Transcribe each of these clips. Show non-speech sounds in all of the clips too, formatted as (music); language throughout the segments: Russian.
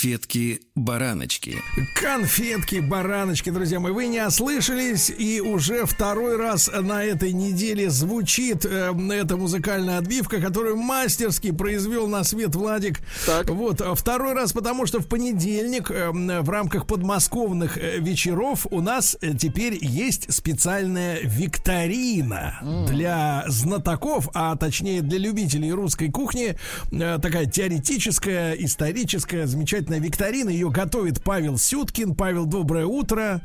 Конфетки-бараночки. Конфетки-бараночки, друзья мои, вы не ослышались, и уже второй раз на этой неделе звучит э, эта музыкальная отбивка, которую мастерски произвел на свет Владик. Так. Вот, а второй раз, потому что в понедельник э, в рамках подмосковных э, вечеров у нас э, теперь есть специальная викторина mm. для знатоков, а точнее для любителей русской кухни, э, такая теоретическая, историческая, замечательная замечательная викторина. Ее готовит Павел Сюткин. Павел, доброе утро.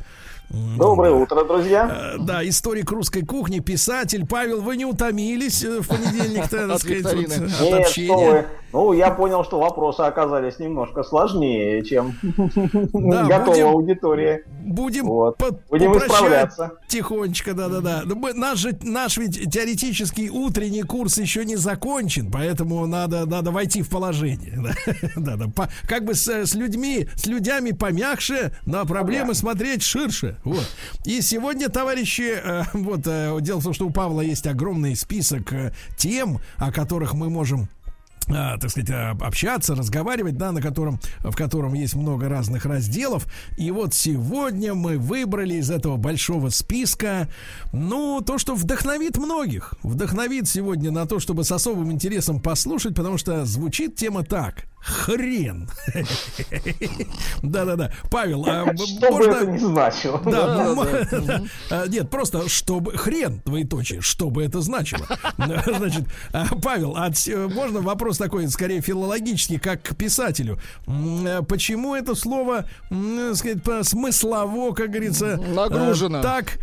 Доброе утро, друзья. Э, да, историк русской кухни, писатель. Павел, вы не утомились э, в понедельник-то, так сказать, от общения? Ну, я понял, что вопросы оказались немножко сложнее, чем (laughs) да, готова будем, аудитория. Будем, вот. по будем исправляться. Тихонечко, да-да-да. Наш, же, наш ведь теоретический утренний курс еще не закончен, поэтому надо, надо войти в положение. (laughs) Да, да, по, как бы с, с людьми, с людьми помягче, на проблемы да. смотреть ширше. Вот. И сегодня, товарищи, э, вот э, дело в том, что у Павла есть огромный список э, тем, о которых мы можем так сказать, а, общаться, разговаривать, да, на котором, в котором есть много разных разделов. И вот сегодня мы выбрали из этого большого списка, ну, то, что вдохновит многих. Вдохновит сегодня на то, чтобы с особым интересом послушать, потому что звучит тема так хрен. (laughs) Да-да-да. Павел, а что можно... бы это ни значило. Да, да, да. (laughs) Нет, просто чтобы хрен, двоеточие, что бы это значило. (laughs) Значит, а, Павел, а можно вопрос такой, скорее филологический, как к писателю. Почему это слово, сказать, смыслово, как говорится, нагружено, так,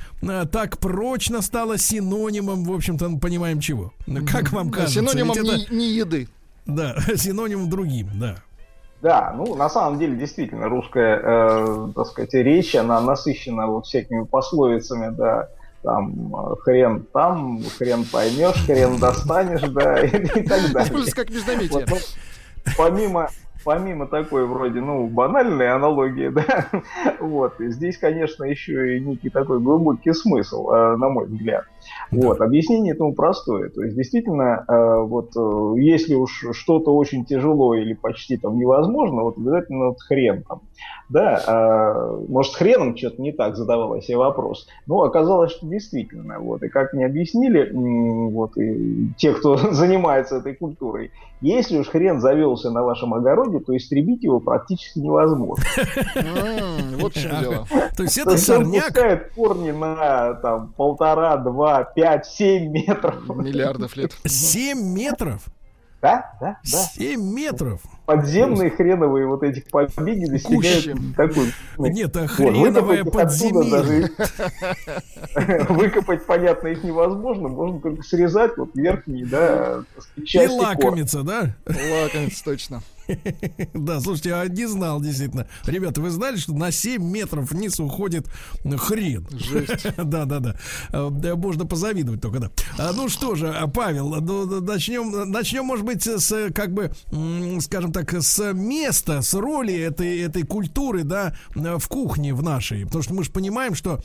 так прочно стало синонимом, в общем-то, понимаем чего? Как вам кажется? Синонимом не еды. Да, (laughs) синонимом другим, да. Да, ну на самом деле действительно русская, э, так сказать, речь, она насыщена вот всякими пословицами, да, там хрен там, хрен поймешь, хрен достанешь, да, и, (laughs) и так далее. Как междометие. Вот, ну, помимо помимо такой вроде, ну, банальной аналогии, (laughs) да, вот, здесь, конечно, еще и некий такой глубокий смысл, э, на мой взгляд. Вот. Объяснение этому простое. То есть, действительно, э, вот э, если уж что-то очень тяжело или почти там невозможно, вот обязательно вот хрен там. Да, э, может, хреном что-то не так задавала себе вопрос. Но оказалось, что действительно. Вот. И как мне объяснили вот, и те, кто (laughs) занимается этой культурой, если уж хрен завелся на вашем огороде, то истребить его практически невозможно. Вот в чем (laughs) дело. То есть это сорняк... корни на полтора-два 2, 5, 7 метров. Миллиардов лет. (laughs) Семь метров? Да, да, да. семь метров. Подземные Просто. хреновые вот эти побеги достигают такой. Ну, Нет, а хреновое вот. Даже... (laughs) Выкопать, понятно, их невозможно. Можно только срезать вот верхние, да. И лакомиться, да? Лакомиться, точно. (laughs) Да, слушайте, а не знал, действительно. Ребята, вы знали, что на 7 метров вниз уходит хрен? Жесть. (laughs) Да, да, да. Э, можно позавидовать только, да. А, ну что же, а, Павел, ну, начнем, начнем, может быть, с, как бы, скажем так, с места, с роли этой, этой культуры, да, в кухне в нашей. Потому что мы же понимаем, что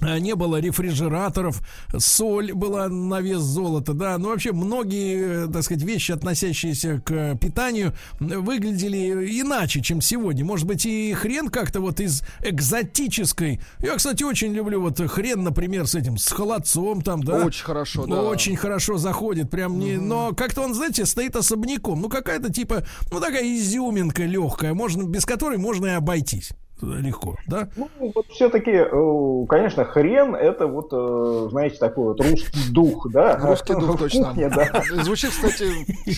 не было рефрижераторов, соль была на вес золота, да, ну вообще многие, э, так сказать, вещи, относящиеся к питанию, выглядели иначе, чем сегодня. Может быть, и хрен как-то вот из экзотической. Я, кстати, очень люблю вот хрен, например, с этим, с холодцом там, да. Очень хорошо, да. Очень хорошо заходит, прям не, но как-то он, знаете, стоит особняком. Ну какая-то типа, ну такая изюминка легкая, можно без которой можно и обойтись легко, да? Ну, вот все-таки, э, конечно, хрен это вот, э, знаете, такой вот русский дух, да? Русский дух, (laughs) точно. да. Звучит, кстати,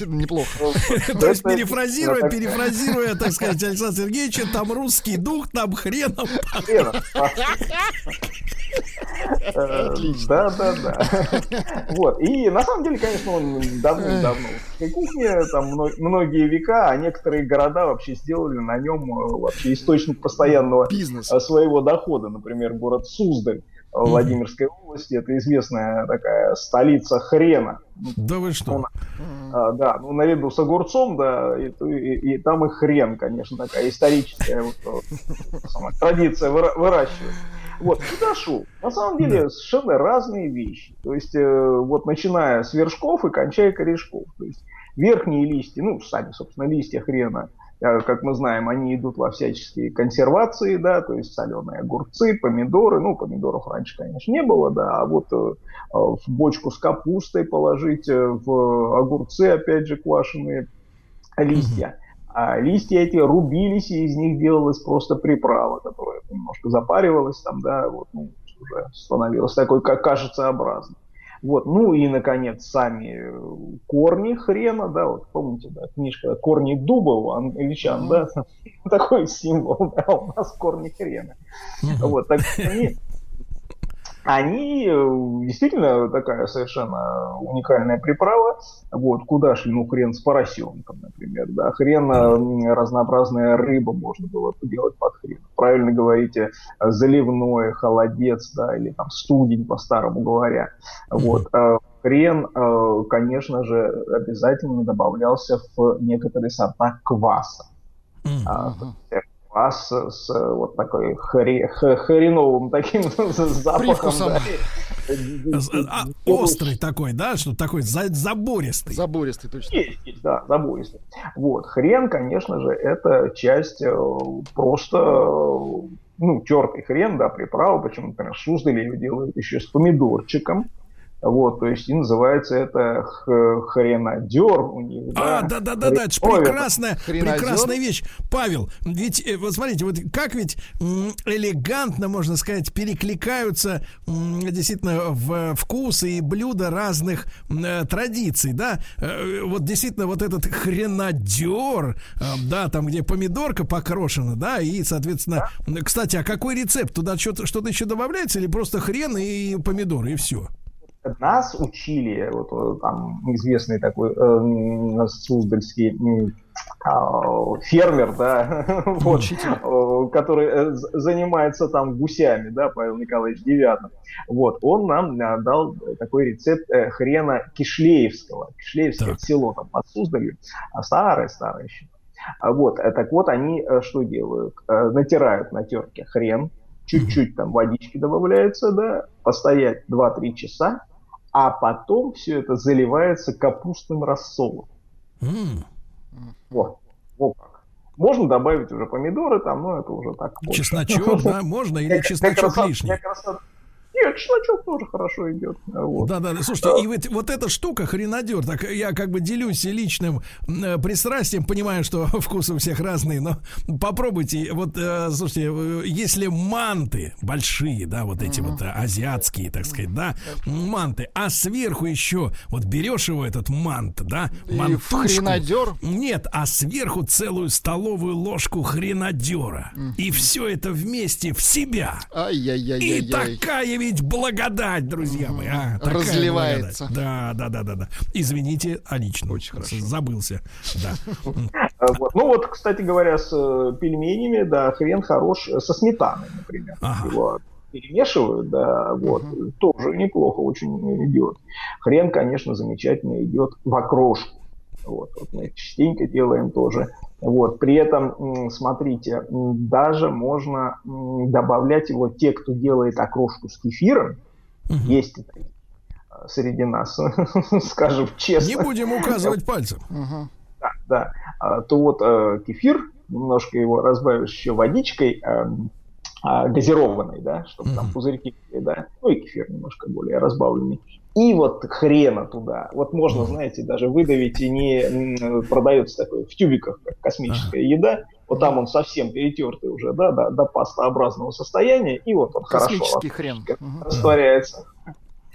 неплохо. (laughs) То есть, перефразируя, перефразируя, так сказать, Александр Сергеевича, там русский дух, там хреном. (laughs) Да, да, да. Вот. И на самом деле, конечно, он давно-давно в кухне, там многие века, а некоторые города вообще сделали на нем э, вообще источник постоянного Бизнес. Э, своего дохода. Например, город Суздаль Владимирской области. Это известная такая столица хрена. Да вы что? Он, а, да, ну наряду с огурцом, да, и, и, и там и хрен, конечно, такая историческая вот, вот, традиция выра- выращивать. Вот, куда шел? На самом деле да. совершенно разные вещи. То есть, э, вот начиная с вершков и кончая корешков. То есть, верхние листья, ну, сами, собственно, листья хрена, э, как мы знаем, они идут во всяческие консервации, да, то есть соленые огурцы, помидоры, ну, помидоров раньше, конечно, не было, да, а вот э, в бочку с капустой положить, э, в огурцы, опять же, квашеные листья. А листья эти рубились, и из них делалась просто приправа, которая немножко запаривалась там, да, вот, ну, уже становилась такой, как кажется, образной. Вот, ну и, наконец, сами корни хрена, да, вот помните, да, книжка «Корни дуба» у англичан, mm-hmm. да, такой символ, да, у нас корни хрена. Mm-hmm. Вот, так они они э, действительно такая совершенно уникальная приправа. Вот, куда шли, ну, хрен с поросенком, например, да, хрен, э, разнообразная рыба можно было делать под хрен. Правильно говорите, заливной, холодец, да, или там студень, по-старому говоря. Вот, э, хрен, конечно же, обязательно добавлялся в некоторые сорта кваса. Mm-hmm квас с вот такой хри, хреновым таким (laughs) запахом. Да. А, острый такой, да, что такой забористый. Забористый, точно. Есть, есть, да, забористый. Вот, хрен, конечно же, это часть э, просто ну, тертый хрен, да, приправа, почему, например, в Суздале ее делают еще с помидорчиком, вот, то есть и называется это хренадер у них. А, да, да, да, да, это же прекрасная, прекрасная вещь. Павел, ведь, э, вот смотрите, вот как ведь элегантно, можно сказать, перекликаются действительно в вкусы и блюда разных э, традиций, да? Э, вот действительно вот этот хренадер, да, там, где помидорка покрошена, да, и, соответственно, да? кстати, а какой рецепт? Туда что-то, что-то еще добавляется или просто хрен и помидоры, и все? Нас учили, вот э, там известный такой э, суздальский э, фермер, да, (laughs) вот, э, который э, занимается там гусями, да, Павел Николаевич Девятов, вот, он нам дал такой рецепт хрена кишлеевского. Кишлеевское так. село там под Суздалью, а старое-старое еще. Вот, так вот, они что делают? Натирают на терке хрен, чуть-чуть там водички добавляется, да, постоять 2-3 часа, а потом все это заливается капустным рассолом. Mm. Вот. вот как. Можно добавить уже помидоры там, но это уже так. Чесночок, да, можно или чесночок лишний? Нет, чесночок тоже хорошо идет. Вот. Да, да, слушайте, и вот, вот эта штука хренадер, так я как бы делюсь личным э, пристрастием, понимаю, что (laughs) вкусы у всех разные, но попробуйте, вот, э, слушайте, э, если манты большие, да, вот эти uh-huh. вот азиатские, так сказать, да, манты, а сверху еще, вот берешь его, этот мант, да, мантушку. И хренадер? Нет, а сверху целую столовую ложку хренадера. Uh-huh. И все это вместе в себя. Ай-яй-яй-яй. И такая ведь благодать, друзья мои. А, Разливается. Благодать. Да, да, да, да, да. Извините, а лично. Очень хорошо. Забылся. Да. Ну вот, кстати говоря, с э, пельменями, да, хрен хорош со сметаной, например. Его перемешивают, да, вот, uh тоже неплохо очень идет. Хрен, конечно, замечательно идет в окрошку. Вот, вот мы частенько делаем тоже. Вот, при этом, смотрите, даже можно добавлять его те, кто делает окрошку с кефиром, угу. есть это а, среди нас, (laughs) скажем честно. Не будем указывать пальцем. Да, да. А, то вот э, кефир, немножко его разбавишь еще водичкой, эм, а, газированной, да, чтобы там пузырьки, да, ну и кефир немножко более разбавленный и вот хрена туда. Вот можно, знаете, даже выдавить и не продается такой в тюбиках, как космическая еда. Вот там он совсем перетертый уже, да, до, до пастообразного состояния, и вот он Космический хорошо хрен. растворяется.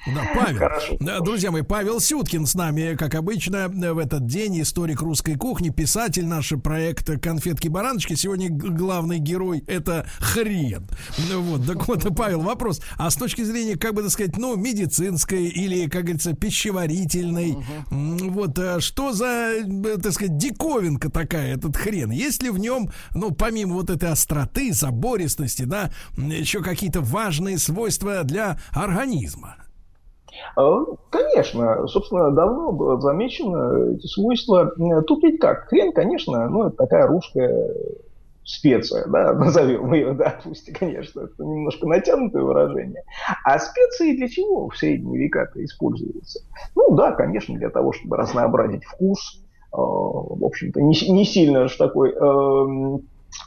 Да, Павел. Хорошо. Друзья мои, Павел Сюткин с нами, как обычно, в этот день. Историк русской кухни, писатель нашего проекта «Конфетки-бараночки». Сегодня главный герой — это хрен. Вот, так вот, (laughs) Павел, вопрос. А с точки зрения, как бы так сказать, ну, медицинской или, как говорится, пищеварительной, угу. вот, а что за, так сказать, диковинка такая, этот хрен? Есть ли в нем, ну, помимо вот этой остроты, забористости, да, еще какие-то важные свойства для организма? А, конечно, собственно, давно было замечено эти свойства. Тут ведь как, хрен, конечно, ну, это такая русская специя, да, (laughs) назовем ее, да, пусть, конечно, это немножко натянутое выражение. А специи для чего в средние века-то используются? Ну да, конечно, для того, чтобы разнообразить вкус, э, в общем-то, не, сильно же такой э,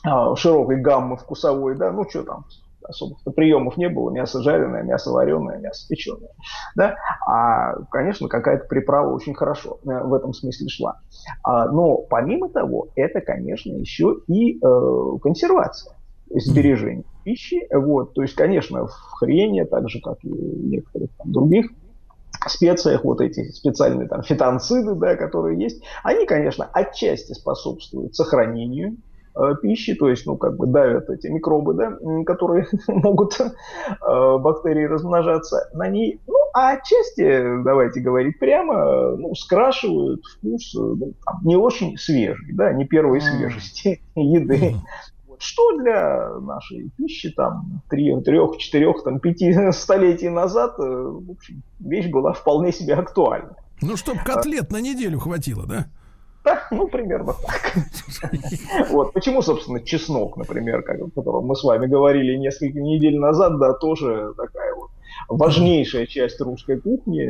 э, широкой гаммы вкусовой, да, ну что там, особых приемов не было, мясо жареное, мясо вареное, мясо печеное. Да? А, конечно, какая-то приправа очень хорошо э, в этом смысле шла. А, но помимо того, это, конечно, еще и э, консервация, сбережение пищи. Вот. То есть, конечно, в хрене, так же, как и в некоторых там, других специях, вот эти специальные там фитонциды, да, которые есть, они, конечно, отчасти способствуют сохранению пищи, то есть, ну, как бы давят эти микробы, да, которые (laughs) могут э, бактерии размножаться на ней. Ну, а отчасти, давайте говорить прямо, ну, скрашивают вкус э, ну, там, не очень свежий, да, не первой свежести (laughs) еды. Что для нашей пищи там трех, трех, четырех, там пяти (laughs) столетий назад, в общем, вещь была вполне себе актуальна. Ну, чтобы котлет на неделю хватило, да? Да, ну, примерно так. Вот. Почему, собственно, чеснок, например, как, о котором мы с вами говорили несколько недель назад, да, тоже такая вот важнейшая часть русской кухни,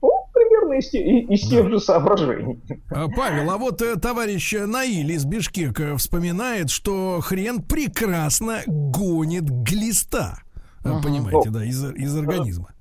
ну, примерно из, из тех же соображений. А, Павел, а вот э, товарищ Наиль из Бишкека вспоминает, что хрен прекрасно гонит глиста. Ага. Понимаете, ну, да, из, из организма.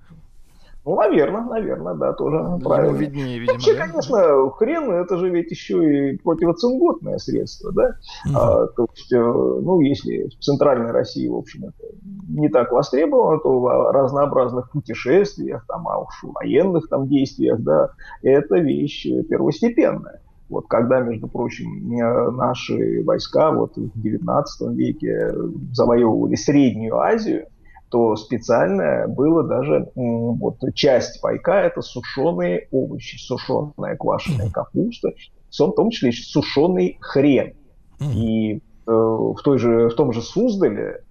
Ну, наверное, наверное, да, тоже ну, правильно. Виднее, видимо, Вообще, да? конечно, хрен, это же ведь еще и противоцинготное средство, да? Угу. А, то есть, э, ну, если в центральной России, в общем, это не так востребовано, то в разнообразных путешествиях, там, а уж военных там действиях, да, это вещь первостепенная. Вот когда, между прочим, э, наши войска вот в XIX веке завоевывали Среднюю Азию, то специально было даже вот часть пайка это сушеные овощи, сушеная квашеная капуста, в том числе сушеный хрен. И э, в, той же, в том же Суздале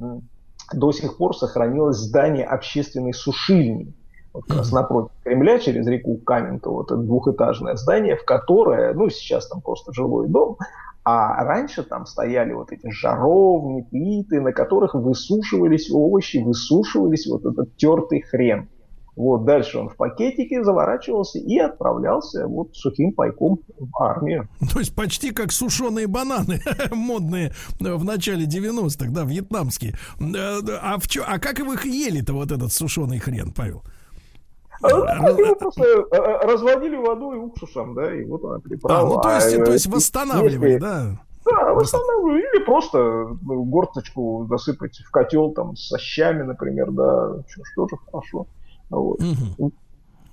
до сих пор сохранилось здание общественной сушильни. Вот как раз напротив Кремля, через реку Каменка, вот это двухэтажное здание, в которое, ну, сейчас там просто жилой дом, а раньше там стояли вот эти жаровни, плиты, на которых высушивались овощи, высушивались вот этот тертый хрен. Вот дальше он в пакетике заворачивался и отправлялся вот сухим пайком в армию. (laughs) То есть почти как сушеные бананы (laughs) модные в начале 90-х, да, вьетнамские. Э, а, в чё, а как вы их ели-то, вот этот сушеный хрен, Павел? А, ну, его просто э, э, разводили водой и уксусом, да, и вот она приправа. А, ну, то есть, а, то есть восстанавливали, да? Да, восстанавливали. Или просто ну, горсточку засыпать в котел там с щами, например, да, что, что же хорошо. Вот. Угу.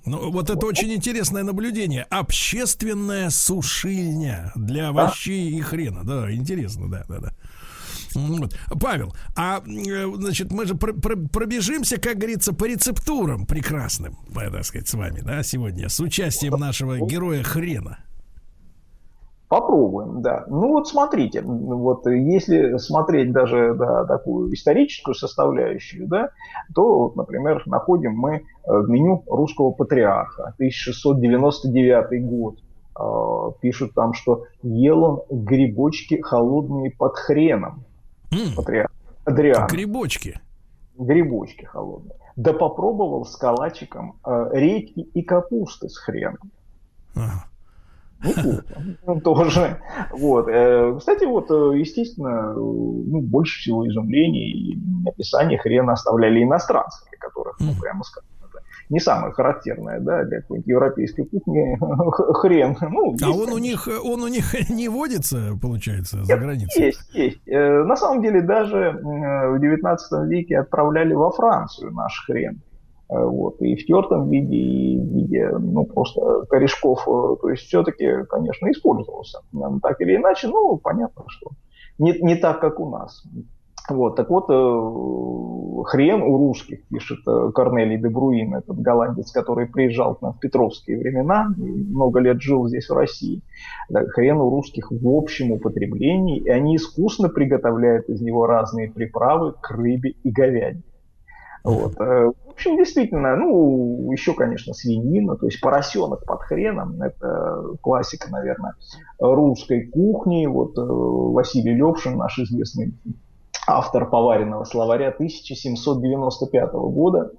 Ну, вот это очень интересное наблюдение. Общественная сушильня для овощей а? и хрена. Да, интересно, да, да, да. Вот. Павел, а значит, мы же пр пр пробежимся, как говорится, по рецептурам прекрасным, так сказать, с вами, да, сегодня, с участием нашего героя хрена. Попробуем, да. Ну вот смотрите, вот если смотреть даже да, такую историческую составляющую, да, то, вот, например, находим мы э, в меню русского патриарха, 1699 год. Э, пишут там, что ел он грибочки холодные под хреном. Mm. Патриарх. Адриан. Грибочки. Грибочки холодные. Да попробовал с калачиком э, редьки и капусты с хреном. Ага. Ну, (laughs) тоже. Вот. Э, кстати, вот, э, естественно, ну, больше всего изумлений и описаний хрена оставляли иностранцы, для которых, ну, прямо скажем, не самое характерное, да, для какой-нибудь европейской кухни (laughs) хрен. Ну, а он у них, он у них (laughs) не водится, получается, за границей? Есть, есть. Э, на самом деле даже в 19 веке отправляли во Францию наш хрен. вот, и в тертом виде, и в виде, ну, просто корешков, то есть все-таки, конечно, использовался, так или иначе, ну, понятно, что не, не так, как у нас. Вот, так вот, э, хрен у русских, пишет э, Корнелий де Бруин, этот голландец, который приезжал к нам в Петровские времена, много лет жил здесь, в России. Да, хрен у русских в общем употреблении, и они искусно приготовляют из него разные приправы к рыбе и говядине. Вот. Э, в общем, действительно, ну, еще, конечно, свинина, то есть поросенок под хреном, это классика, наверное, русской кухни. Вот Василий Левшин, наш известный автор поваренного словаря 1795 года,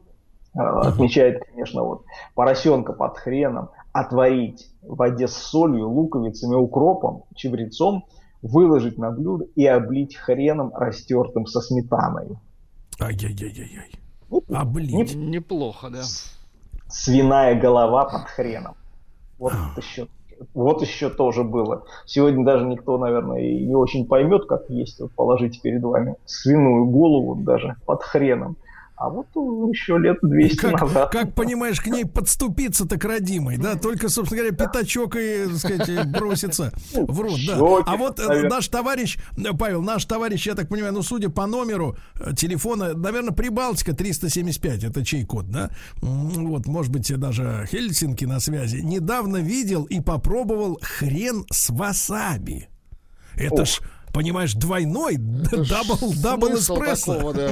э, отмечает, конечно, вот поросенка под хреном отварить в воде с солью, луковицами, укропом, чебрецом, выложить на блюдо и облить хреном, растертым со сметаной. Ай-яй-яй-яй. Облить. Неплохо, да. Свиная голова под хреном. Вот а. это еще вот еще тоже было. Сегодня даже никто, наверное, и не очень поймет, как есть. Вот положите перед вами свиную голову даже под хреном. А вот еще лет 200 как, назад. Как понимаешь, к ней подступиться так родимой, да? Только, собственно говоря, пятачок и, так сказать, бросится в рот, да. А вот э, наш товарищ, Павел, наш товарищ, я так понимаю, ну, судя по номеру э, телефона, наверное, Прибалтика 375, это чей код, да? Вот, может быть, даже Хельсинки на связи. Недавно видел и попробовал хрен с васаби. Это Ох. ж понимаешь, двойной, double, double эспрессо. Такого, да,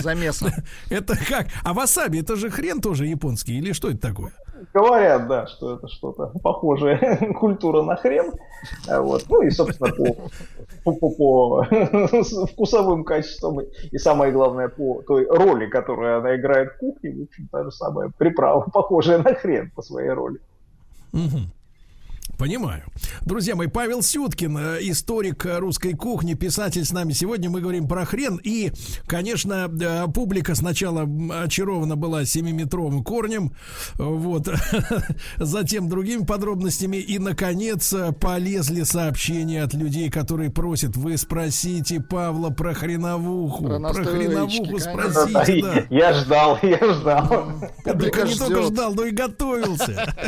замеса. (laughs) Это как? А васаби, это же хрен тоже японский, или что это такое? Говорят, да, что это что-то похожее (laughs) культура на хрен. А вот. Ну и, собственно, по, по, по, по (laughs) вкусовым качествам и самое главное по той роли, которую она играет в кухне, в общем, та же самая приправа, похожая на хрен по своей роли. Угу. Понимаю. Друзья мои, Павел Сюткин, э, историк русской кухни, писатель с нами. Сегодня мы говорим про хрен. И, конечно, э, публика сначала очарована была 7-метровым корнем, вот, (laughs) затем другими подробностями. И, наконец, э, полезли сообщения от людей, которые просят, вы спросите Павла про хреновуху. Про, про хреновуху спросите, да. (laughs) Я ждал, я ждал. Только не только ждал, но и готовился. (laughs)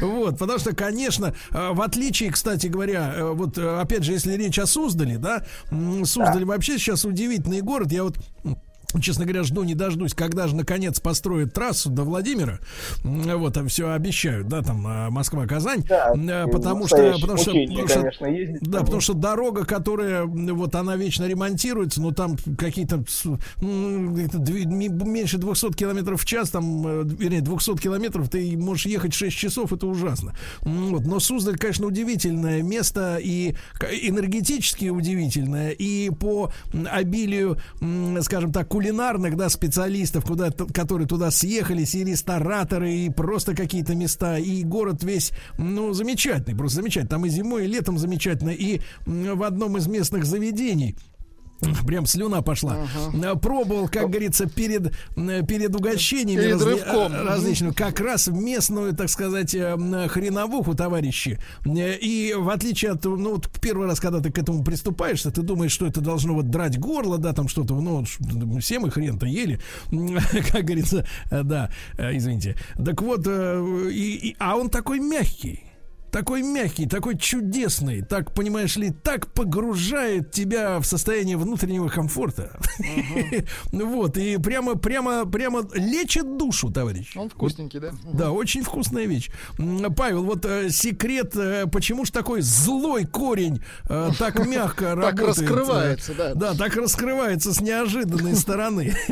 Вот, потому что конечно, э, в отличие, кстати говоря, э, вот э, опять же, если речь о Суздале, да, Суздаль да. вообще сейчас удивительный город. Я вот Честно говоря, жду не дождусь, когда же наконец построят трассу до Владимира. Вот, там все обещают, да, там а, Москва-Казань. Да, потому что, потому что, потому что, конечно, ездить, да, потому что дорога, которая вот она вечно ремонтируется, но там какие-то меньше 200 километров в час, там, вернее, 200 километров, ты можешь ехать 6 часов, это ужасно. Вот, но Суздаль, конечно, удивительное место и энергетически удивительное, и по обилию, скажем так, кулинарных, да, специалистов, куда, которые туда съехались, и рестораторы, и просто какие-то места, и город весь, ну, замечательный, просто замечательный. Там и зимой, и летом замечательно, и в одном из местных заведений Прям слюна пошла. Uh-huh. Пробовал, как говорится, перед, перед угощениями перед разли, различными, как раз местную, так сказать, э, хреновуху, товарищи. И в отличие от, ну, вот первый раз, когда ты к этому приступаешься, ты думаешь, что это должно вот драть горло, да, там что-то, ну, все мы хрен-то ели, (laughs) как говорится, э, да, э, извините. Так вот, и, и, а он такой мягкий такой мягкий, такой чудесный, так, понимаешь ли, так погружает тебя в состояние внутреннего комфорта. (laughs) Вот, и прямо, прямо, прямо лечит душу, товарищ. Он вкусненький, да? Да, очень вкусная вещь. Павел, вот э, секрет, э, почему же такой злой корень э, так (laughs) мягко работает? Так раскрывается, да. Да, так раскрывается с неожиданной стороны. (laughs)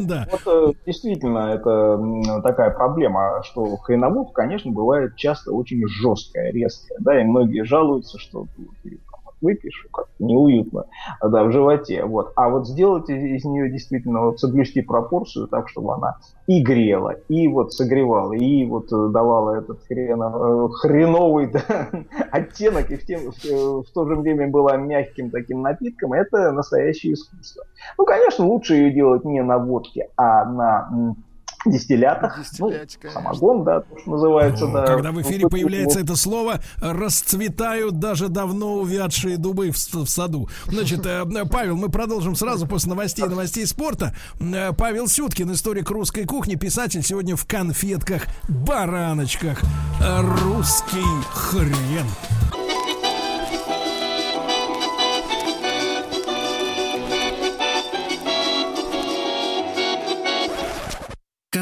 Да. Вот действительно, это такая проблема, что хреновух, конечно, бывает часто очень жесткий жесткая, резкая, да, и многие жалуются, что ты выпьешь, как-то неуютно, да, в животе, вот. А вот сделать из, из нее действительно, вот соблюсти пропорцию так, чтобы она и грела, и вот согревала, и вот давала этот хрено, хреновый (laughs) да, оттенок, и в, тем, в, в то же время была мягким таким напитком, это настоящее искусство. Ну, конечно, лучше ее делать не на водке, а на (laughs) дистиллятах. Ну, самогон, да, то, что называется, О, да. Когда в эфире появляется это слово, расцветают даже давно увядшие дубы в, в саду. Значит, э, Павел, мы продолжим сразу после новостей новостей спорта. Э, Павел Сюткин, историк русской кухни, писатель, сегодня в конфетках, бараночках. Русский хрен.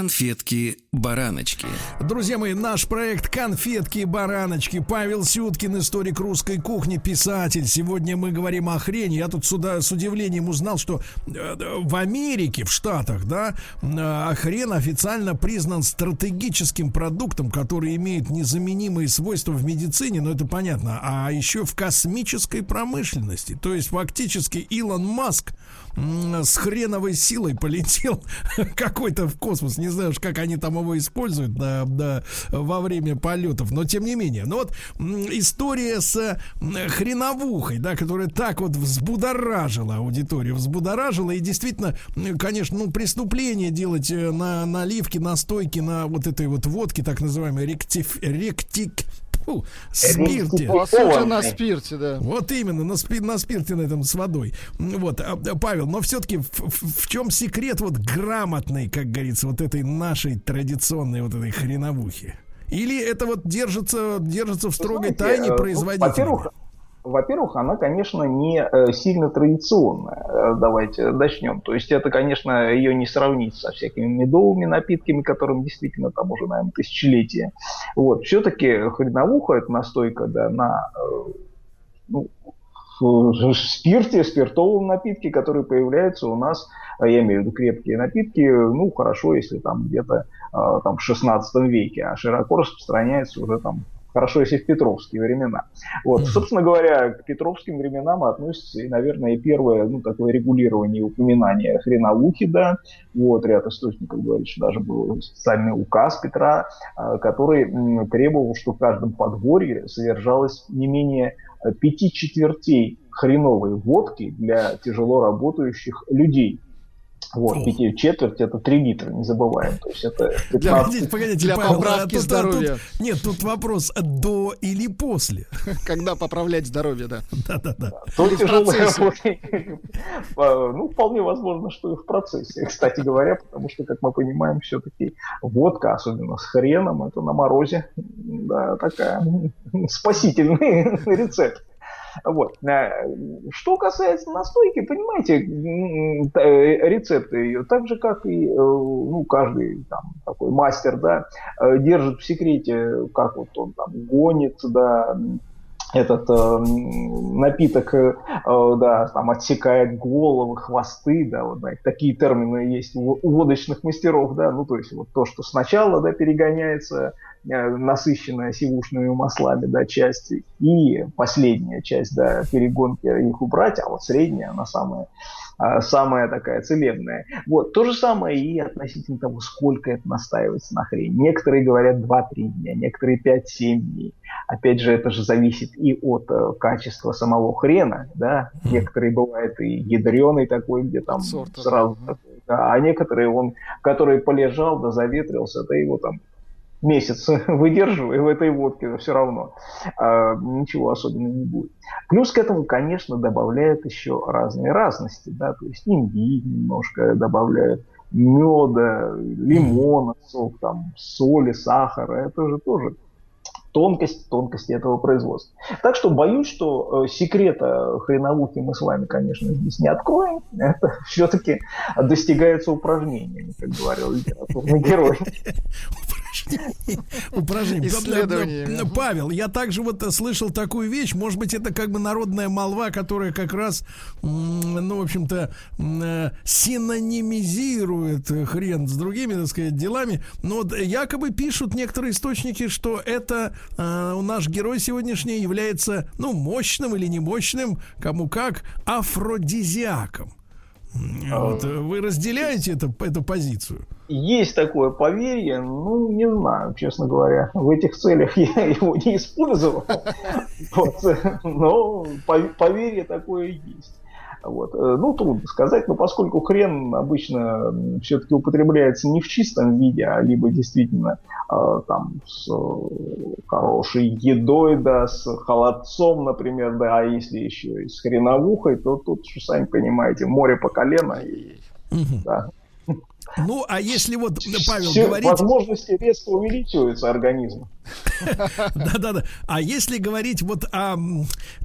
Конфетки-бараночки. Друзья мои, наш проект «Конфетки-бараночки». Павел Сюткин, историк русской кухни, писатель. Сегодня мы говорим о хрени. Я тут сюда с удивлением узнал, что э, в Америке, в Штатах, да, э, хрен официально признан стратегическим продуктом, который имеет незаменимые свойства в медицине, но это понятно, а еще в космической промышленности. То есть фактически Илон Маск с хреновой силой полетел (laughs) какой-то в космос. Не знаю, как они там его используют да, да, во время полетов, но тем не менее. Но вот история с хреновухой, да, которая так вот взбудоражила аудиторию, взбудоражила, и действительно, конечно, ну, преступление делать э, на наливки, настойки на вот этой вот водке, так называемой ректиф, ректик, Фу, спирте. По сути, на спирте, да. Вот именно, на, спи, на спирте на этом с водой. Вот, а, Павел, но все-таки в, в, в чем секрет вот грамотной, как говорится, вот этой нашей традиционной вот этой хреновухи? Или это вот держится, держится в строгой Знаете, тайне э, ну, производителя? Во-первых, во-первых, она, конечно, не э, сильно традиционная. Э, давайте начнем. То есть это, конечно, ее не сравнить со всякими медовыми напитками, которым действительно там уже, наверное, тысячелетия. Вот. Все-таки хреновуха – это настойка да, на э, ну, спирте, спиртовом напитке, который появляется у нас, я имею в виду крепкие напитки, ну, хорошо, если там где-то там, в 16 веке, а широко распространяется уже там Хорошо, если в петровские времена. Вот. Собственно говоря, к петровским временам относится и, наверное, первое ну, такое регулирование упоминания хреновухи, да. Вот, ряд источников говорит, что даже был специальный указ Петра, а, который требовал, что в каждом подворье содержалось не менее пяти четвертей хреновой водки для тяжело работающих людей. Вот, пяти четверть это 3 литра, не забываем. То есть это (laughs) 15... Для, погодите, погодите, для Павел, поправки а, здоровья. Тут, нет, тут вопрос до или после. (laughs) Когда поправлять здоровье, да. Да-да-да. То тяжелое (laughs) Ну, вполне возможно, что и в процессе, кстати говоря, потому что, как мы понимаем, все-таки водка, особенно с хреном, это на морозе, да, такая спасительный рецепт. Вот. Э, что касается настойки, понимаете, э, рецепты ее, так же, как и э, ну, каждый там, такой мастер, да, держит в секрете, как вот он там гонит, да, этот э, напиток, э, да, там отсекает головы, хвосты, да, вот да, такие термины есть у, водочных мастеров, да, ну то есть вот то, что сначала, да, перегоняется насыщенная сивушными маслами, да, часть, и последняя часть, да, перегонки их убрать, а вот средняя, она самая, а, самая такая целебная. Вот, то же самое и относительно того, сколько это настаивается на хрень. Некоторые говорят 2-3 дня, некоторые 5-7 дней. Опять же, это же зависит и от э, качества самого хрена, да, некоторые бывают и ядреный такой, где там Сорта, сразу да. да, а некоторые он, который полежал, да заветрился, да его там месяц (laughs) выдерживай в этой водке, все равно а, ничего особенного не будет. Плюс к этому, конечно, добавляют еще разные разности, да, то есть имбирь немножко добавляют, меда, лимона, сок, там, соли, сахара, это же тоже тонкость, тонкости этого производства. Так что боюсь, что э, секрета хреновухи мы с вами, конечно, здесь не откроем. (laughs) Это все-таки достигается упражнениями, как говорил литературный герой. (laughs) (laughs) Упражнение. Павел, я также вот слышал такую вещь, может быть, это как бы народная молва, которая как раз, ну, в общем-то, э, синонимизирует хрен с другими, так сказать, делами. Но вот якобы пишут некоторые источники, что это э, наш герой сегодняшний является, ну, мощным или не мощным, кому как, афродизиаком. Вот, э, вы разделяете это, эту позицию? Есть такое поверье, ну, не знаю, честно говоря. В этих целях (laughs) я его не использовал. (laughs) Но поверье такое есть. Вот. Э, ну, трудно сказать, но поскольку хрен обычно все-таки употребляется не в чистом виде, а либо действительно э, там с э, хорошей едой, да, с холодцом, например, да, а если еще и с хреновухой, то тут, сами понимаете, море по колено. И, да. Ну, а если вот, Павел, Все говорить... Возможности резко увеличиваются организма. (laughs) Да-да-да. А если говорить вот о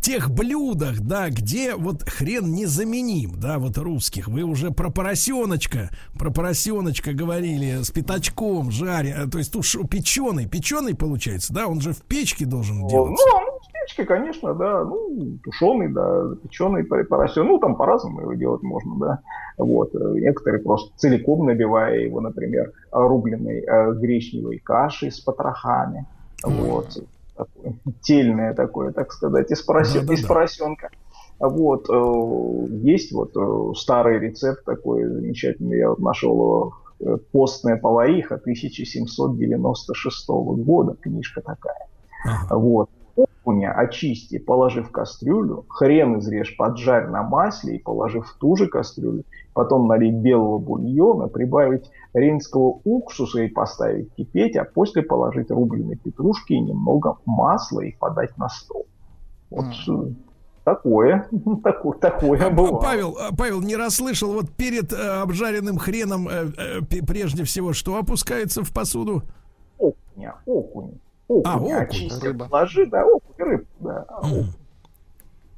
тех блюдах, да, где вот хрен незаменим, да, вот русских, вы уже про поросеночка, про поросеночка говорили с пятачком, жаря, то есть уж печеный, печеный получается, да, он же в печке должен делаться. Ну, в печке, конечно, да, ну, тушеный, да, печеный поросенок, ну, там по-разному его делать можно, да, вот, некоторые просто целиком набивая его, например, рубленой э, гречневой кашей с потрохами, вот. Такое, тельное такое, так сказать, из, поросен, да, да, из поросенка. Вот. Э, есть вот э, старый рецепт такой замечательный, я вот нашел э, «Постная повариха» 1796 года, книжка такая. Ага. Вот. Окуня очисти, положи в кастрюлю, хрен изрежь, поджарь на масле и положи в ту же кастрюлю. Потом налить белого бульона, прибавить рейнского уксуса и поставить кипеть, а после положить рубленые петрушки и немного масла и подать на стол. Вот mm. такое, (laughs) такое, такое было. Павел, а, Павел, не расслышал, вот перед э, обжаренным хреном э, э, прежде всего что опускается в посуду? Окуня, окунь. Окунь, а, окунь, очистил, рыба. положи, да, окунь, рыбу, да. Mm.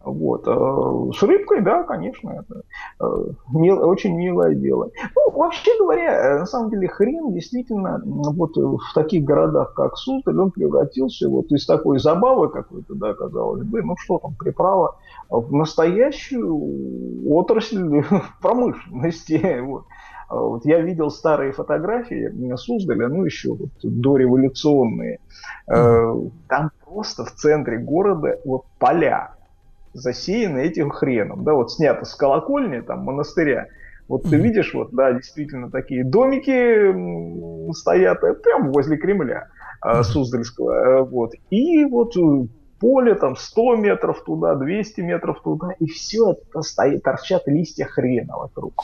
Вот. Э, с рыбкой, да, конечно, это э, мил, очень милое дело. Ну, вообще говоря, э, на самом деле хрен действительно вот в таких городах, как Суздаль, он превратился вот из такой забавы какой-то, да, казалось бы, ну что там, приправа, в настоящую отрасль (laughs) промышленности. Вот. Вот я видел старые фотографии Суздаля, ну еще вот дореволюционные. Mm-hmm. Там просто в центре города вот поля засеяны этим хреном. Да, вот снято с колокольни, там, монастыря. Вот ты видишь, вот, да, действительно такие домики стоят э, прямо возле Кремля mm-hmm. Суздальского. Вот. И вот э, поле там 100 метров туда, 200 метров туда, и все это стоит, торчат листья хрена вокруг.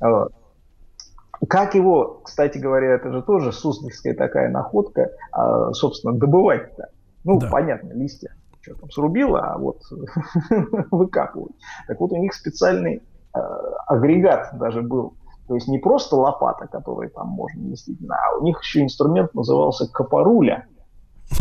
Вот. Как его, кстати говоря, это же тоже суздальская такая находка, а, собственно, добывать-то. Ну, да. понятно, листья что там срубило, а вот (laughs) выкапывать. Так вот, у них специальный э, агрегат даже был. То есть не просто лопата, которой там можно действительно, а у них еще инструмент назывался капоруля.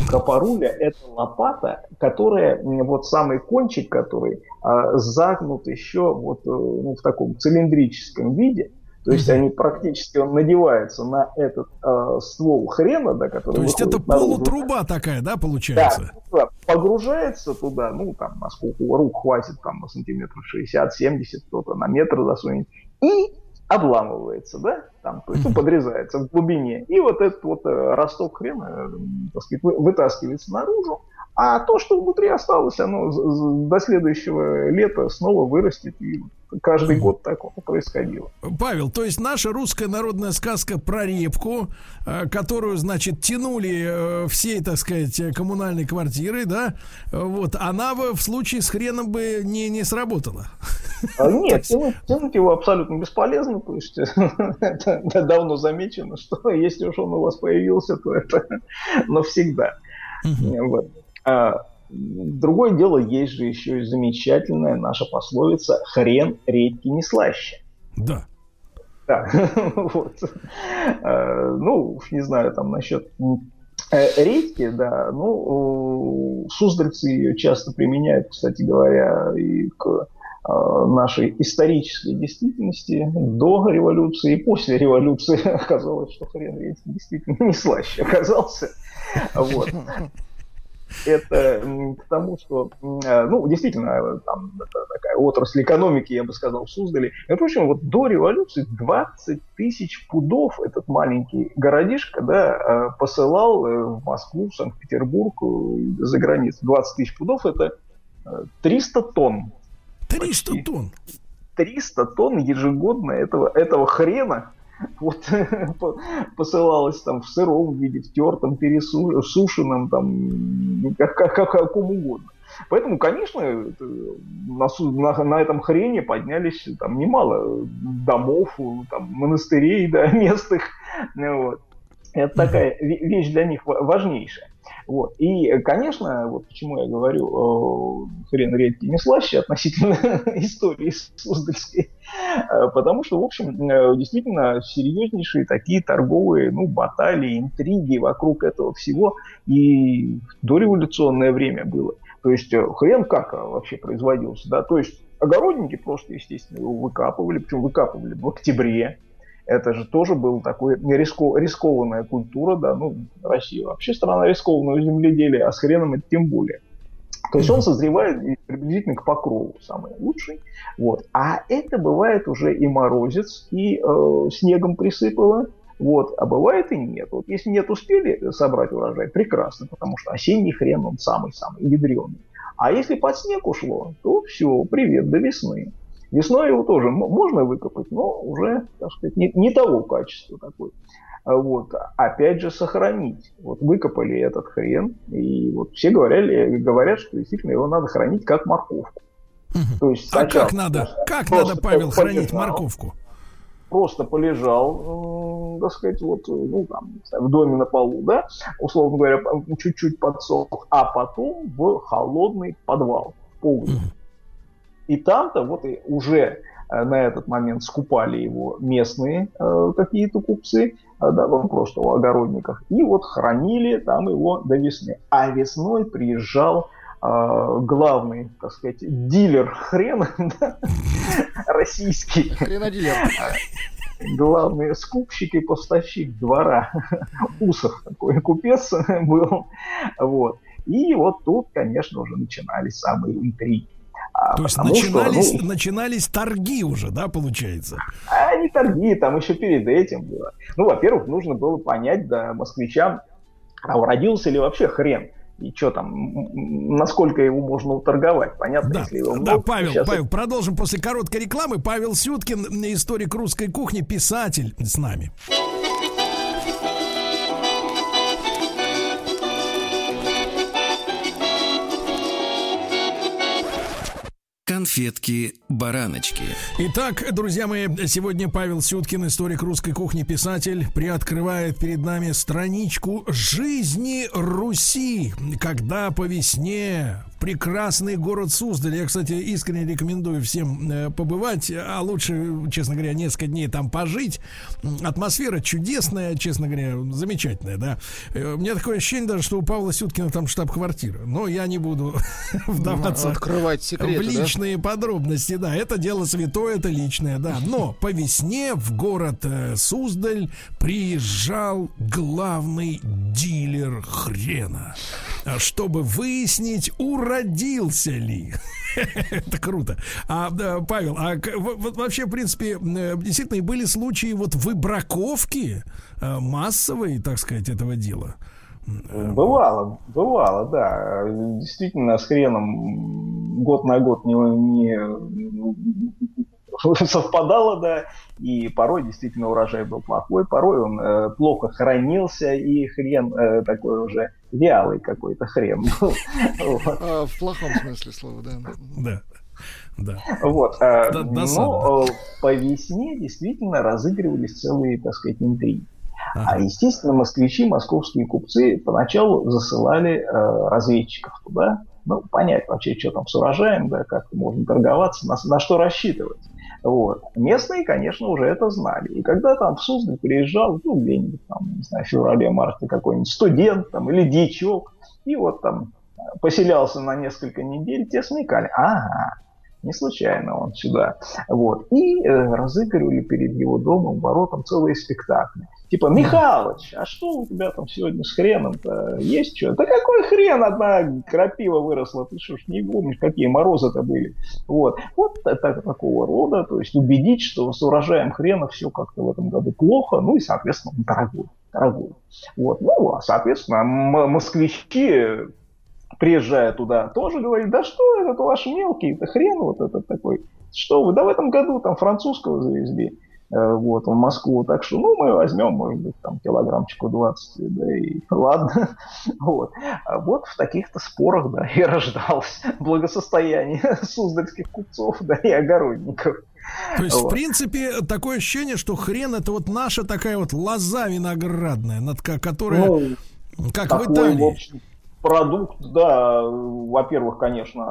Капоруля – это лопата, которая, вот самый кончик, который э, загнут еще вот э, ну, в таком цилиндрическом виде – то есть они практически, он надевается на этот э, ствол хрена, да, который... То есть это полутруба такая, да, получается? Да, погружается туда, ну, там, насколько рук хватит, там, на сантиметров 60-70, кто-то на метр засунет, и обламывается, да, там, то есть ну, подрезается в глубине. И вот этот вот э, росток хрена, э, так сказать, вытаскивается наружу, а то, что внутри осталось, оно до следующего лета снова вырастет и каждый год так происходило. Павел, то есть наша русская народная сказка про репку, э, которую, значит, тянули э, всей, так сказать, коммунальной квартиры, да, вот, она бы в случае с хреном бы не, не сработала. А, нет, (laughs) тянуть, тянуть его абсолютно бесполезно, то есть (laughs) это давно замечено, что (laughs) если уж он у вас появился, то это навсегда. Вот. А, Другое дело, есть же еще и замечательная наша пословица «хрен редьки не слаще». Да. Да, (laughs) вот. А, ну, не знаю, там насчет э, редьки, да, ну, суздальцы ее часто применяют, кстати говоря, и к а, нашей исторической действительности до революции и после революции (laughs) оказалось, что хрен редьки действительно не слаще оказался. Вот это к тому, что, э, ну, действительно, там такая отрасль экономики, я бы сказал, в Суздале. Между прочим, вот до революции 20 тысяч пудов этот маленький городишко, да, э, посылал э, в Москву, в Санкт-Петербург, за границу. 20 тысяч пудов – это 300 тонн. 300 почти. тонн? 300 тонн ежегодно этого, этого хрена, вот (laughs) посылалось там в сыром виде, в тертом, пересушенном, там, как, как, как каком угодно. Поэтому, конечно, на, на, на этом хрене поднялись там немало домов, там, монастырей, да, (laughs) местных. Вот. Это такая вещь для них важнейшая. Вот. И, конечно, вот почему я говорю хрен редкий не слаще относительно (laughs) истории Суздальской, э, потому что, в общем, э, действительно серьезнейшие такие торговые ну, баталии, интриги вокруг этого всего и дореволюционное время было. То есть э, хрен как вообще производился, да, то есть огородники просто, естественно, его выкапывали, причем выкапывали в октябре, это же тоже был такой риско, рискованная культура, да, ну, Россия вообще страна рискованного земледелия, а с хреном это тем более. То есть он созревает приблизительно к покрову, самый лучший. Вот. А это бывает уже и морозец, и э, снегом присыпало, вот, а бывает и нет. Вот если нет успели собрать урожай, прекрасно, потому что осенний хрен он самый-самый ядреный. А если под снег ушло, то все, привет, до весны. Весной его тоже можно выкопать, но уже, так сказать, не, не того качества такой. А вот. Опять же, сохранить. Вот выкопали этот хрен, и вот все говорили, говорят, что действительно его надо хранить как морковку. Угу. То есть а как надо, как надо, Павел, хранить морковку? Просто полежал, э, так сказать, вот, ну, там, в доме на полу, да, условно говоря, чуть-чуть подсох, а потом в холодный подвал, полный. Угу. И там-то вот и уже э, на этот момент скупали его местные э, какие-то купцы, э, да, ну, просто у огородников, и вот хранили там его до весны. А весной приезжал э, главный, так сказать, дилер хрена, (laughs) российский. Хренодилер. Главный скупщик и поставщик двора. (laughs) Усов такой купец (laughs) был. Вот. И вот тут, конечно, уже начинались самые интриги. А, То есть начинались, что, ну, начинались торги уже, да, получается? А не торги, там еще перед этим было. Ну, во-первых, нужно было понять, да, москвичам, а уродился ли вообще хрен и что там, насколько его можно уторговать, понятно? Да, если его да Павел, сейчас... Павел, продолжим после короткой рекламы. Павел Сюткин, историк русской кухни, писатель с нами. Конфетки-бараночки. Итак, друзья мои, сегодня Павел Сюткин, историк русской кухни, писатель, приоткрывает перед нами страничку жизни Руси, когда по весне прекрасный город Суздаль. Я, кстати, искренне рекомендую всем э, побывать, а лучше, честно говоря, несколько дней там пожить. Атмосфера чудесная, честно говоря, замечательная, да. Э, у меня такое ощущение даже, что у Павла Сюткина там штаб-квартира. Но я не буду (laughs) вдаваться Открывать секреты, в личные да? подробности, да. Это дело святое, это личное, да. Но по весне в город э, Суздаль приезжал главный дилер хрена, чтобы выяснить уровень родился ли. (laughs) Это круто. А, Павел, а вот вообще, в принципе, э, действительно, были случаи вот выбраковки э, массовой, так сказать, этого дела? Бывало, бывало, да. Действительно, с хреном год на год не, не совпадало, да, и порой действительно урожай был плохой, порой он э, плохо хранился, и хрен э, такой уже вялый какой-то хрен был. А, в плохом смысле слова, да. Да. Да. Вот. Э, но э, по весне действительно разыгрывались целые, так сказать, интриги. Ага. А, естественно, москвичи, московские купцы поначалу засылали э, разведчиков туда, ну, понять вообще, что там с урожаем, да, как можно торговаться, на, на что рассчитывать. Вот. Местные, конечно, уже это знали. И когда там в Суздаль приезжал, ну, где-нибудь там, не знаю, в феврале-марте какой-нибудь студент там, или дичок, и вот там поселялся на несколько недель, те смекали, ага, не случайно он сюда. Вот. И э, разыгрывали перед его домом, воротом целые спектакли. Типа, Михалыч, а что у тебя там сегодня с хреном-то? Есть что? Да какой хрен одна крапива выросла? Ты что ж не помнишь, какие морозы-то были? Вот. Вот это, такого рода. То есть убедить, что с урожаем хрена все как-то в этом году плохо. Ну и, соответственно, дорогой. дорогой. Вот. Ну, а, соответственно, москвичи приезжая туда, тоже говорит, да что это ваш мелкий, это хрен вот этот такой, что вы, да в этом году там французского завезли. Вот, в Москву. Так что, ну, мы возьмем, может быть, там, килограммчику 20, да, и (laughs) ладно. Вот. А вот в таких-то спорах, да, и (laughs) рождалось благосостояние (laughs) суздальских купцов, да, и огородников. То есть, вот. в принципе, такое ощущение, что хрен это вот наша такая вот лоза виноградная, над которая, ну, как такой, в Италии. В общем, продукт, да, во-первых, конечно,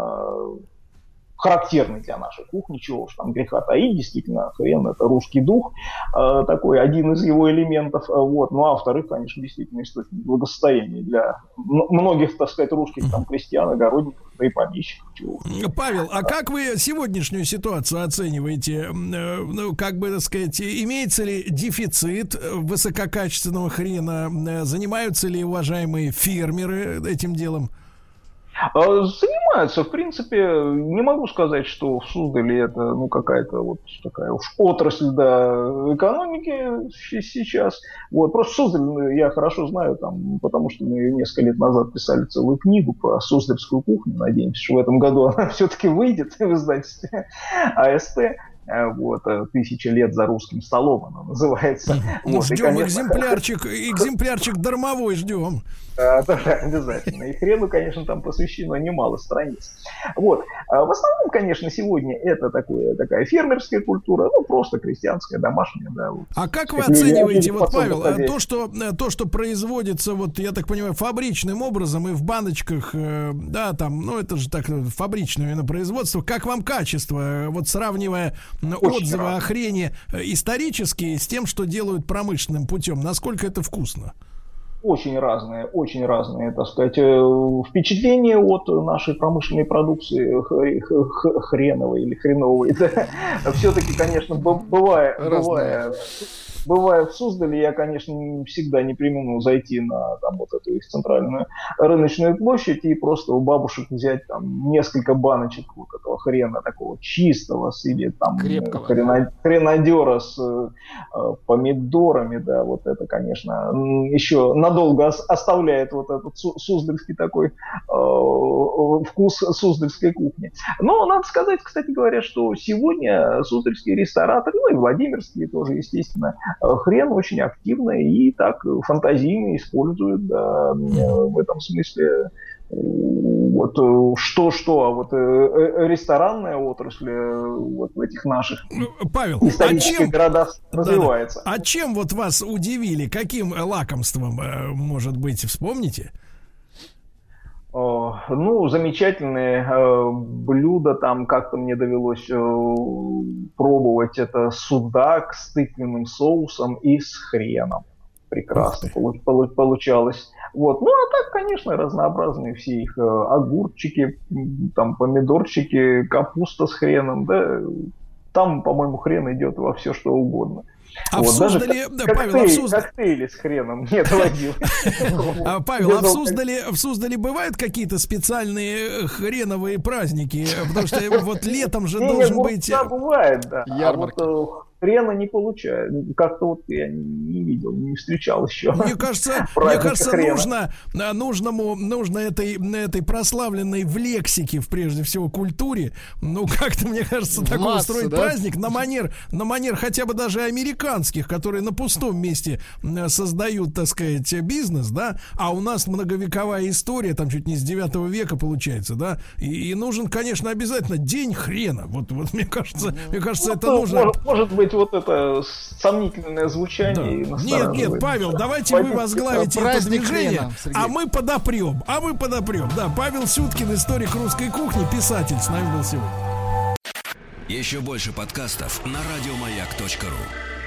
характерный для нашей кухни, чего уж там греха таить, действительно, хрен это русский дух, э, такой один из его элементов, э, вот, ну а во-вторых, конечно, действительно источник благосостояния для многих, так сказать, русских там крестьян, огородников, и помещиков. Чего. Павел, а как вы сегодняшнюю ситуацию оцениваете? Э, ну, как бы, так сказать, имеется ли дефицит высококачественного хрена? Занимаются ли уважаемые фермеры этим делом? А, занимаются, в принципе, не могу сказать, что в Суздале это ну, какая-то вот такая уж отрасль да, экономики сейчас. Вот. Просто Суздаль я хорошо знаю, там, потому что мы несколько лет назад писали целую книгу про суздальскую кухню. Надеемся, что в этом году (laughs) она все-таки выйдет в издательстве АСТ. Э, вот, э, «Тысяча лет за русским столом» она называется. Ну, вот, ждем и, конечно, экземплярчик, (laughs) экземплярчик дармовой ждем. (laughs) Да, обязательно. И хрену, конечно, там посвящено немало страниц. Вот. А в основном, конечно, сегодня это такое, такая фермерская культура, ну, просто крестьянская, домашняя, да. Вот. А как вы оцениваете, вот, Павел, э, то что, то, что производится, вот, я так понимаю, фабричным образом и в баночках, да, там, ну, это же так, фабричное на производство, как вам качество, вот сравнивая очень отзывы рад. о хрени э, исторические с тем, что делают промышленным путем. Насколько это вкусно? Очень разные, очень разные, так сказать, э, впечатления от нашей промышленной продукции хреновой или хреновой. (laughs) Да. Все-таки, конечно, бывая, бывая бывая в Суздале, я, конечно, всегда не применил зайти на там, вот эту их центральную рыночную площадь и просто у бабушек взять там несколько баночек вот этого хрена такого чистого или там хрена, хренадера с э, помидорами, да, вот это, конечно, еще надолго оставляет вот этот суздальский такой э, вкус суздальской кухни. Но надо сказать, кстати говоря, что сегодня суздальские рестораторы, ну и Владимирские тоже, естественно, хрен очень активно и так фантазийно используют да, в этом смысле вот что-что, а вот э, э, ресторанная отрасль э, вот в этих наших ну, Павел, исторических а чем, городах развивается. Да, да. А чем вот вас удивили? Каким лакомством, может быть, вспомните? Ну, замечательные э, блюда, там как-то мне довелось э, пробовать это судак с тыквенным соусом и с хреном. Прекрасно получалось. Вот. Ну, а так, конечно, разнообразные все их э, огурчики, там помидорчики, капуста с хреном, да. Там, по-моему, хрен идет во все, что угодно. А вот, в Суздале, да, Павел, а в Суздале... Коктейли с хреном не доводил. (laughs) А, Павел, а в Суздале, в Суздале бывают какие-то специальные хреновые праздники? Потому что вот летом же должен быть... Да, бывает, да. А Ярмарка хрена не получаю. Как-то вот я не видел, не встречал еще. Мне кажется, (laughs) мне кажется нужно, а, нужному, нужно этой, этой прославленной в лексике, в прежде всего, культуре, ну, как-то, мне кажется, такой Масса, устроить да? праздник на манер, на манер хотя бы даже американских, которые на пустом месте создают, так сказать, бизнес, да, а у нас многовековая история, там чуть не с 9 века получается, да, и, и нужен, конечно, обязательно день хрена. Вот, вот мне кажется, мне кажется, ну, это нужно. Может, может быть, вот это сомнительное звучание. Да. Нет, нет, Павел, давайте вы возглавите это движение, хрена, а мы подопрем. А мы подопрем. Да, Павел Сюткин, историк русской кухни, писатель, с нами был сегодня. Еще больше подкастов на радиомаяк.ру